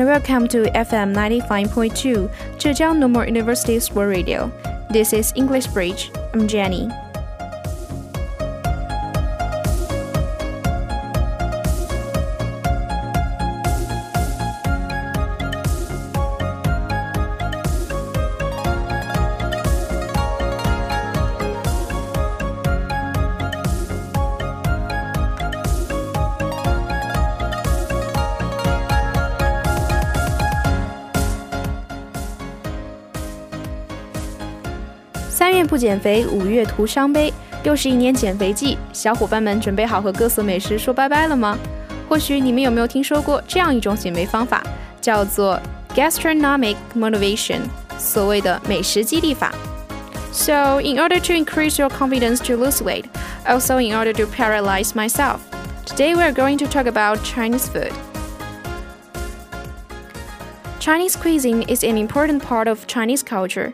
And welcome to FM 95.2 Zhejiang Normal University's World Radio. This is English Bridge. I'm Jenny. 减肥，五月徒伤悲。又是一年减肥季，小伙伴们准备好和各色美食说拜拜了吗？或许你们有没有听说过这样一种减肥方法，叫做 gastronomic motivation，所谓的美食激励法。So, in order to increase your confidence to lose weight, also in order to paralyze myself, today we are going to talk about Chinese food. Chinese cuisine is an important part of Chinese culture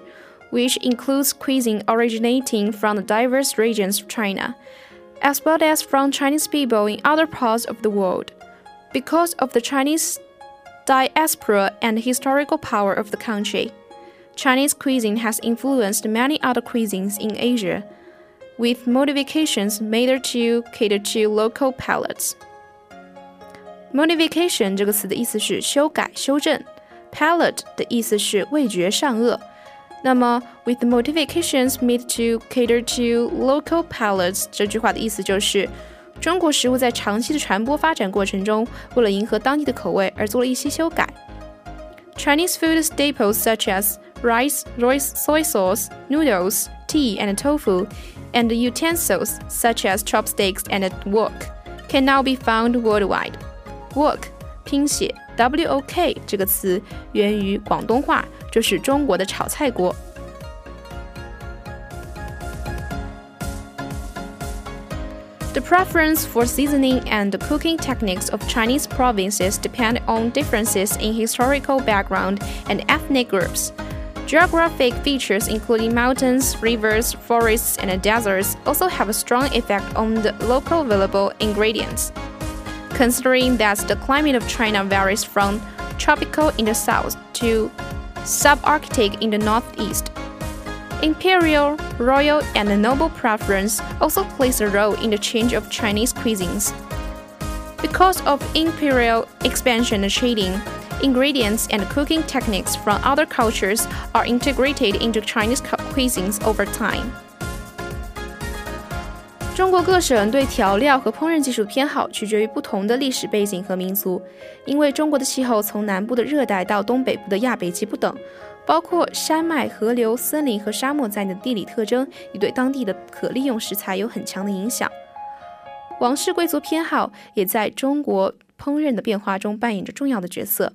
which includes cuisine originating from the diverse regions of China, as well as from Chinese people in other parts of the world. Because of the Chinese diaspora and historical power of the country, Chinese cuisine has influenced many other cuisines in Asia, with modifications made to cater to local palates. Modification 这个词的意思是修改、修正，palate 的意思是味觉上颚。 那么，with modifications made to cater to local palates，这句话的意思就是，中国食物在长期的传播发展过程中，为了迎合当地的口味而做了一些修改。Chinese food staples such as rice, soy sauce, noodles, tea, and tofu, and utensils such as chopsticks and wok can now be found worldwide. Wok 拼写 W O K 这个词源于广东话。 就是中国的炒菜锅。The preference for seasoning and the cooking techniques of Chinese provinces depend on differences in historical background and ethnic groups. Geographic features including mountains, rivers, forests, and deserts also have a strong effect on the local available ingredients. Considering that the climate of China varies from tropical in the south to subarctic in the northeast. Imperial, royal, and noble preference also plays a role in the change of Chinese cuisines. Because of imperial expansion and trading, ingredients and cooking techniques from other cultures are integrated into Chinese cuisines over time. 中国各省对调料和烹饪技术偏好取决于不同的历史背景和民族，因为中国的气候从南部的热带到东北部的亚北极不等，包括山脉、河流、森林和沙漠在内的地理特征，也对当地的可利用食材有很强的影响。王室贵族偏好也在中国烹饪的变化中扮演着重要的角色。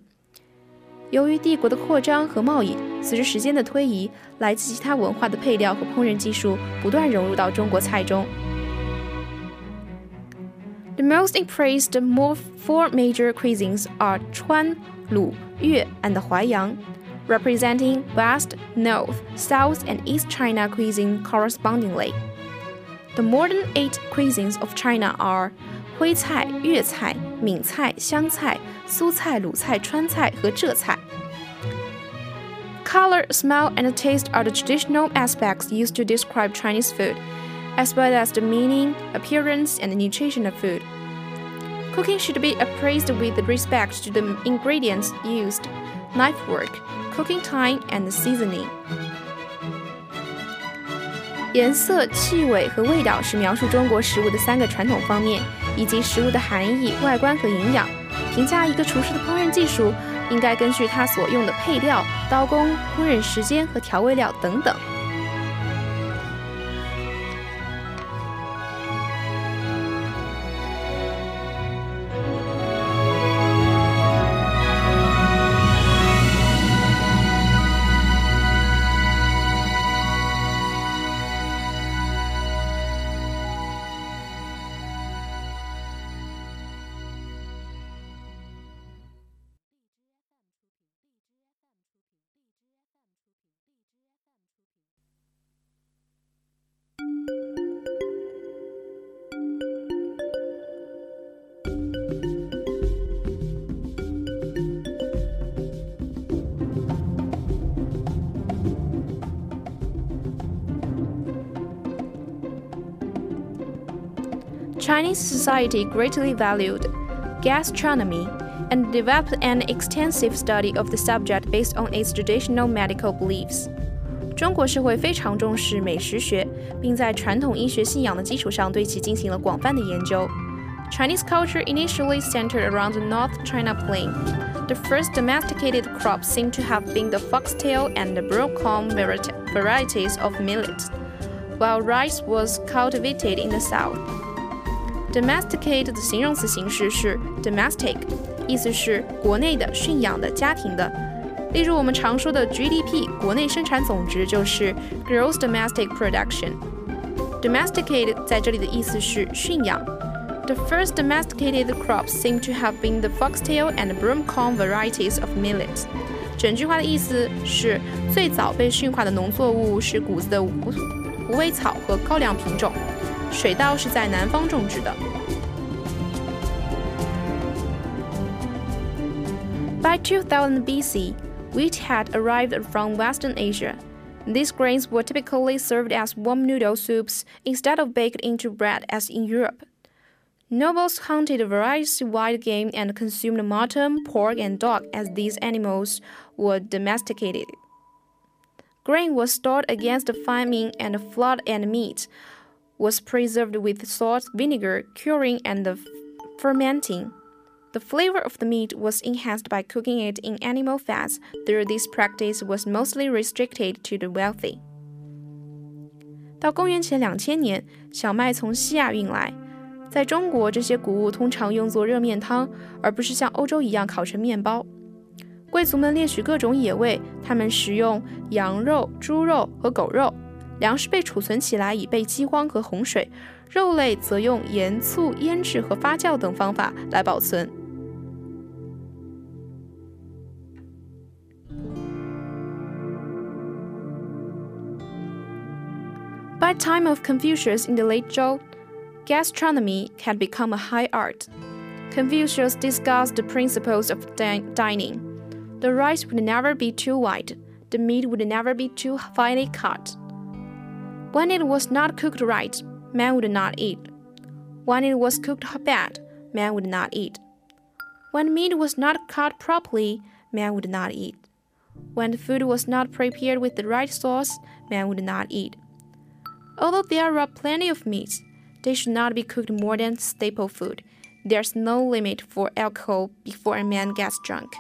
由于帝国的扩张和贸易，随着时间的推移，来自其他文化的配料和烹饪技术不断融入到中国菜中。The most impressed four major cuisines are Chuan, Lu, Yue, and Huaiyang, representing West, North, South, and East China cuisine correspondingly. The modern eight cuisines of China are Huicai, Yuecai, Mingcai, Xiangcai, Sucai, Lucai, Chuancai, and Zhecai. Color, smell, and taste are the traditional aspects used to describe Chinese food, as well as the meaning, appearance, and nutrition of food. Cooking should be appraised with respect to the ingredients used, knife work, cooking time, and seasoning. 颜色、气味和味道是描述中国食物的三个传统方面，以及食物的含义、外观和营养。评价一个厨师的烹饪技术，应该根据他所用的配料、刀工、烹饪时间和调味料等等。Chinese society greatly valued gastronomy and developed an extensive study of the subject based on its traditional medical beliefs. 中国社会非常重视美食学，并在传统医学信仰的基础上对其进行了广泛的研究。Chinese culture initially centered around the North China Plain. The first domesticated crops seem to have been the foxtail and the broomcorn varieties of millet, while rice was cultivated in the south Domesticate 的形容词形式是 domestic，意思是国内的、驯养的、家庭的。例如我们常说的 GDP 国内生产总值就是 gross domestic production。Domesticate 在这里的意思是驯养。The first domesticated crops seem to have been the foxtail and broomcorn varieties of millet。整句话的意思是，最早被驯化的农作物是谷子的无无尾草和高粱品种， 水稻是在南方种植的。By 2000 BC, wheat had arrived from Western Asia. These grains were typically served as warm noodle soups instead of baked into bread as in Europe. Nobles hunted various wild game and consumed mutton, pork, and dog as these animals were domesticated. Grain was stored against famine and flood, and meat was preserved with salt, vinegar, curing, and fermenting. The flavor of the meat was enhanced by cooking it in animal fats, though this practice was mostly restricted to the wealthy. 到公元前两千年，小麦从西亚运来。在中国，这些谷物通常用作热面汤，而不是像欧洲一样烤成面包。贵族们猎取各种野味，他们食用羊肉、猪肉和狗肉。 粮食被储存起来以备饥荒和洪水，肉类则用盐、醋、腌制和发酵等方法来保存。By time of Confucius in the late Zhou. Gastronomy had become a high art. Confucius discussed the principles of dining. The rice would never be too white, the meat would never be too finely cut. When it was not cooked right, man would not eat. When it was cooked bad, man would not eat. When meat was not cut properly, man would not eat. When the food was not prepared with the right sauce, man would not eat. Although there are plenty of meats, they should not be cooked more than staple food. There's no limit for alcohol before a man gets drunk.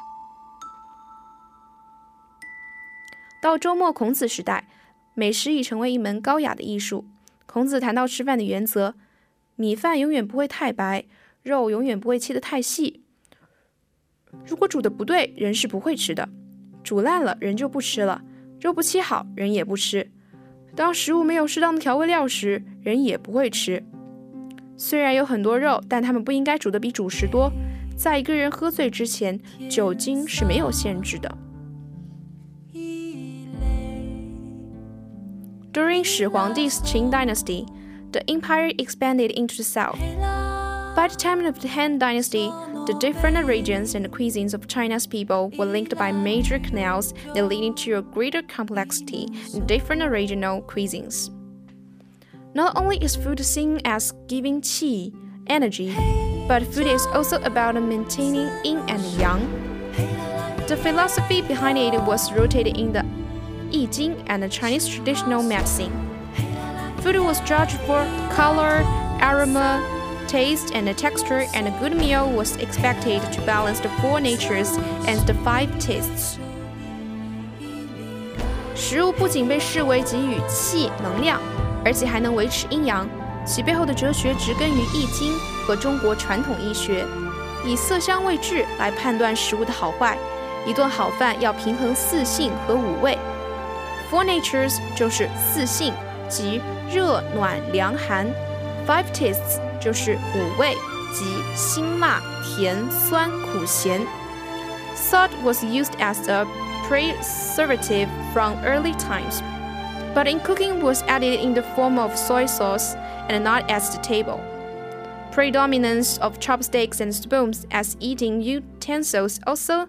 到周末孔子时代， 美食已成为一门高雅的艺术。孔子谈到吃饭的原则：米饭永远不会太白，肉永远不会切得太细。如果煮的不对，人是不会吃的；煮烂了，人就不吃了；肉不切好，人也不吃。当食物没有适当的调味料时，人也不会吃。虽然有很多肉，但他们不应该煮的比主食多。在一个人喝醉之前，酒精是没有限制的。During Shi Huangdi's Qin dynasty, the empire expanded into the south. By the time of the Han dynasty, the different regions and cuisines of China's people were linked by major canals that leading to a greater complexity in different regional cuisines. Not only is food seen as giving qi, energy, but food is also about maintaining yin and yang. The philosophy behind it was rooted in the I Ching and the Chinese traditional medicine. Food was judged for color, aroma, taste, and texture, and a good meal was expected to balance the four natures and the five tastes. 食物不仅被视为给予气能量，而且还能维持阴阳。其背后的哲学植根于《易经》和中国传统医学，以色香味质来判断食物的好坏。一顿好饭要平衡四性和五味。 Four natures 就是四性，即热、暖、凉、寒。Five tastes 就是五味，即辛、辣、甜、酸、苦、咸。Salt was used as a preservative from early times but in cooking was added in the form of soy sauce and not at the table. Predominance of chopsticks and spoons as eating utensils also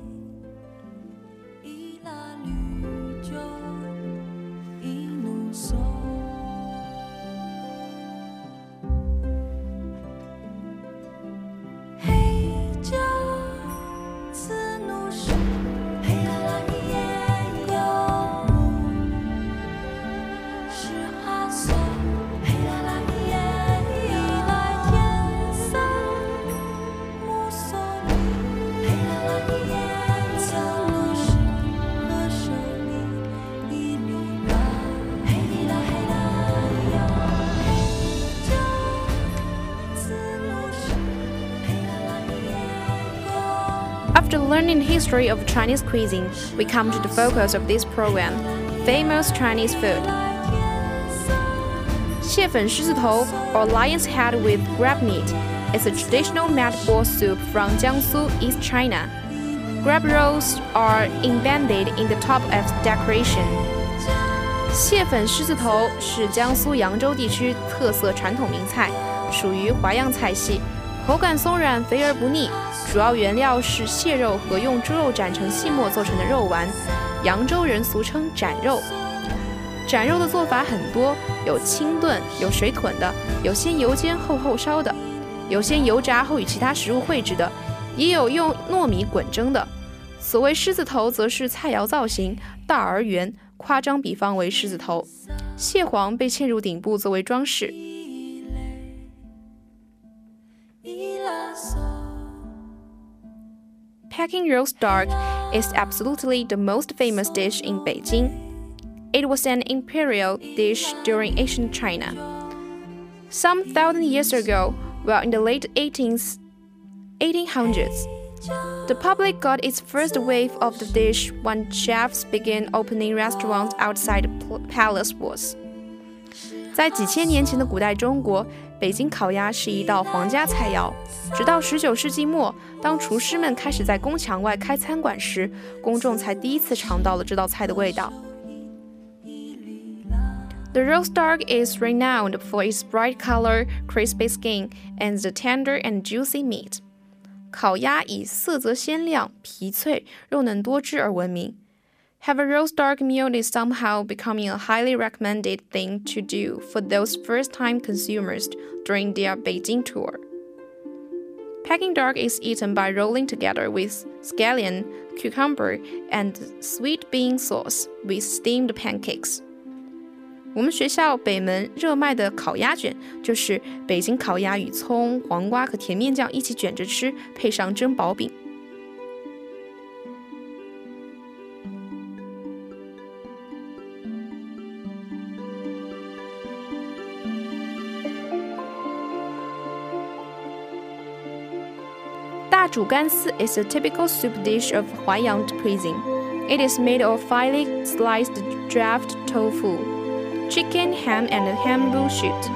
learning the history of Chinese cuisine, we come to the focus of this program famous Chinese food. 蟹粉狮子头 or lion's head with crab meat is a traditional meat ball soup from Jiangsu, East China. Crab rolls are embedded in the top as decoration. 蟹粉狮子头是江苏扬州地区特色传统名菜，属于淮扬菜系。口感松软，肥而不腻。 主要原料是蟹肉和用猪肉斩成细末做成的肉丸，扬州人俗称斩肉。斩肉的做法很多，有清炖，有水炖的，有先油煎后后烧的，有先油炸后与其他食物烩制的，也有用糯米滚蒸的。所谓狮子头，则是菜肴造型大而圆，夸张比方为狮子头。蟹黄被嵌入顶部作为装饰。Peking roast duck is absolutely the most famous dish in Beijing. It was an imperial dish during ancient China. Some thousand years ago, while in the late 18th, 1800s, the public got its first wave of the dish when chefs began opening restaurants outside the palace walls. 在几千年前的古代中国， 北京烤鸭是一道皇家菜肴。直到十九世纪末，当厨师们开始在宫墙外开餐馆时，公众才第一次尝到了这道菜的味道。The roast duck is renowned for its bright color, crispy skin, and the tender and juicy meat. 烤鸭以色泽鲜亮、皮脆、肉嫩多汁而闻名。have a roast duck meal is somehow becoming a highly recommended thing to do for those first time consumers during their Beijing tour. Peking duck is eaten by rolling together with scallion, cucumber, and sweet bean sauce with steamed pancakes. 我们学校北门热卖的烤鸭卷，就是北京烤鸭与葱、黄瓜和甜面酱一起卷着吃，配上蒸薄饼。 zhugansi is a typical soup dish of Huaiyang cuisine. It is made of finely sliced draft tofu, chicken, ham, and bamboo shoot.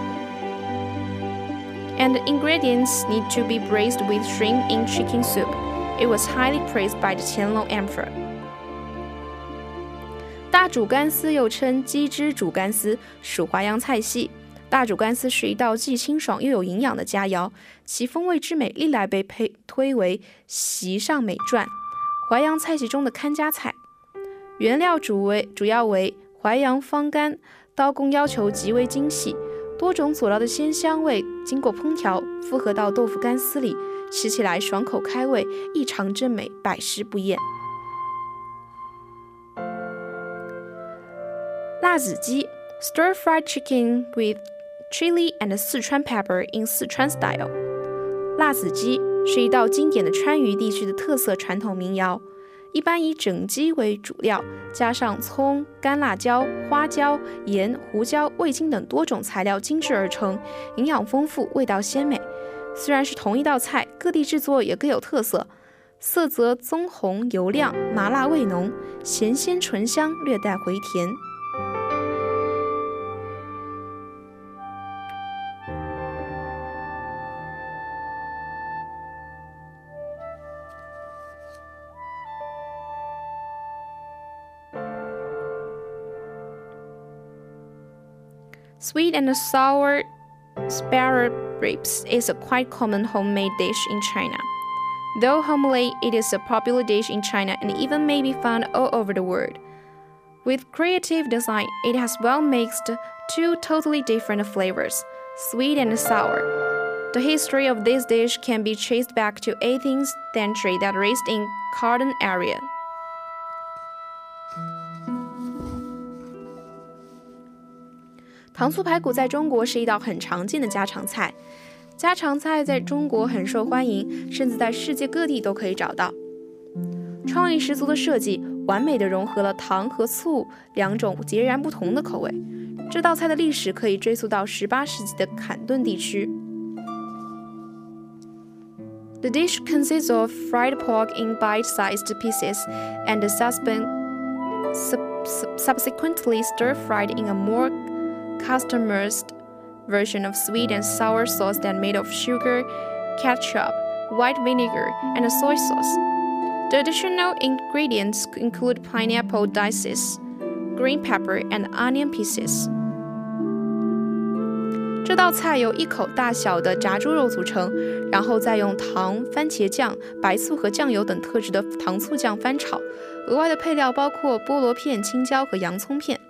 And the ingredients need to be braised with shrimp in chicken soup. It was highly praised by the Qianlong Emperor. 大煮干丝又称鸡汁煮干丝，属淮扬菜系。大煮干丝是一道既清爽又有营养的佳肴，其风味之美历来被配推为席上美馔，淮扬菜系中的看家菜。原料主为主要为淮扬方干，刀工要求极为精细，多种佐料的鲜香味经过烹调复合到豆腐干丝里，吃起来爽口开胃，异常珍美，百食不厌。辣子鸡，stir-fried chicken with chili and 四川 pepper in Sichuan style。辣子鸡是一道经典的川渝地区的特色传统民谣，一般以整鸡为主料，加上葱、干辣椒、花椒、盐、胡椒、味精等多种材料精制而成，营养丰富，味道鲜美。虽然是同一道菜，各地制作也各有特色，色泽棕红油亮，麻辣味浓，咸鲜醇香，略带回甜。Sweet and sour spare ribs is a quite common homemade dish in China. Though homely, it is a popular dish in China and even may be found all over the world. With creative design, it has well mixed two totally different flavors, sweet and sour. The history of this dish can be traced back to 18th century that raised in Canton area. 糖醋排骨在中国是一道很常见的家常菜，家常菜在中国很受欢迎，甚至在世界各地都可以找到。创意十足的设计，完美的融合了糖和醋两种截然不同的口味。这道菜的历史可以追溯到18世纪的坎顿地区。The dish consists of fried pork in bite-sized pieces and subsequently stir-fried in a more customized version of sweet and sour sauce that made of sugar, ketchup, white vinegar, and soy sauce. The additional ingredients include pineapple dices, green pepper, and onion pieces. 这道菜由一口大小的炸猪肉组成，然后再用糖、番茄酱、白醋和酱油等特制的糖醋酱翻炒。额外的配料包括菠萝片、青椒和洋葱片。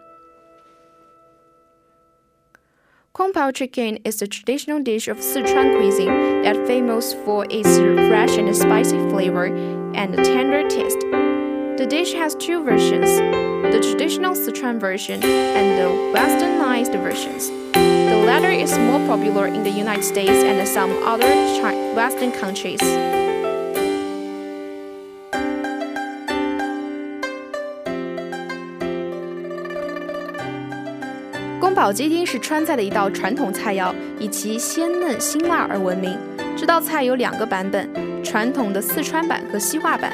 Kung Pao chicken is a traditional dish of Sichuan cuisine that famous for its fresh and spicy flavor and tender taste. The dish has two versions, the traditional Sichuan version and the westernized versions. The latter is more popular in the United States and some other Western countries. 宝鸡丁是川菜的一道传统菜肴，以其鲜嫩辛辣而闻名。这道菜有两个版本，传统的四川版和西化版，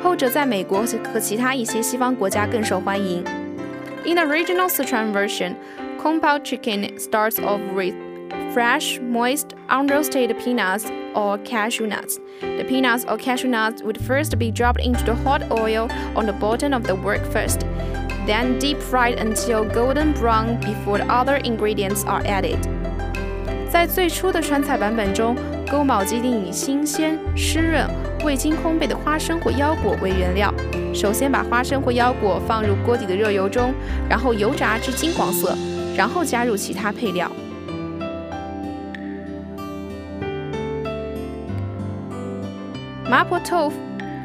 后者在美国和其他一些西方国家更受欢迎。In the original Sichuan version, Kung Pao chicken starts off with fresh, moist, unroasted peanuts or cashew nuts. The peanuts or cashew nuts would first be dropped into the hot oil on the bottom of the wok first Then deep fried until golden brown before the other ingredients are added. 在最初的川菜版本中，宫保鸡丁以新鲜、湿润、未经烘焙的花生或腰果为原料。首先把花生或腰果放入锅底的热油中，然后油炸至金黄色，然后加入其他配料。麻婆豆腐，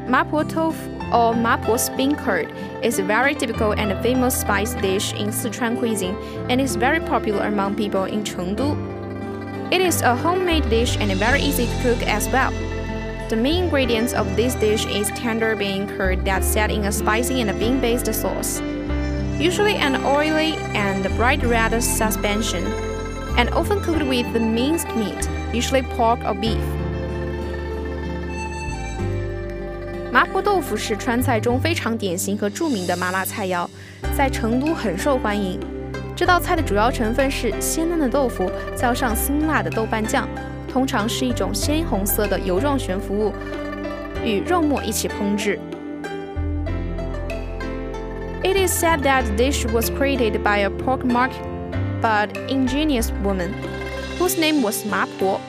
麻婆豆腐。Or mapo spin curd is a very typical and famous spice dish in Sichuan cuisine and is very popular among people in Chengdu. It is a homemade dish and very easy to cook as well. The main ingredients of this dish is tender bean curd that's set in a spicy and bean-based sauce, usually an oily and bright red suspension, and often cooked with the minced meat, usually pork or beef. 麻婆豆腐是川菜中非常典型和着名的麻辣菜肴，在成都很受欢迎。这道菜的主要成分是鲜嫩的豆腐，浇上辛辣的豆瓣酱，通常是一种鲜红色的油状悬浮物，与肉末一起烹制。It is said that the dish was created by a pork market but ingenious woman, whose name was Ma Po.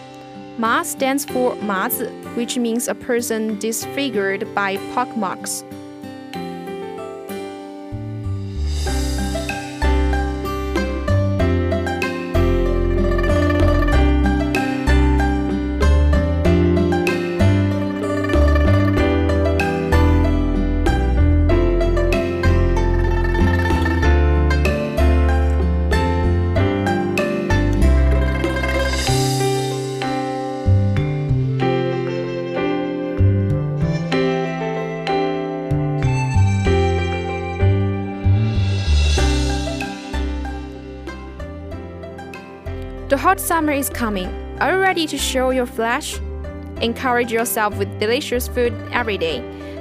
Ma stands for 麻子 Which means a person disfigured by pockmarks. Hot summer is coming. Are you ready to show your flesh? Encourage yourself with delicious food every day.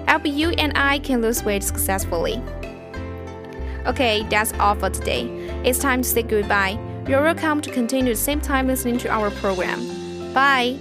Help you and I can lose weight successfully. Okay, that's all for today. It's time to say goodbye. You're welcome to continue the same time listening to our program. Bye.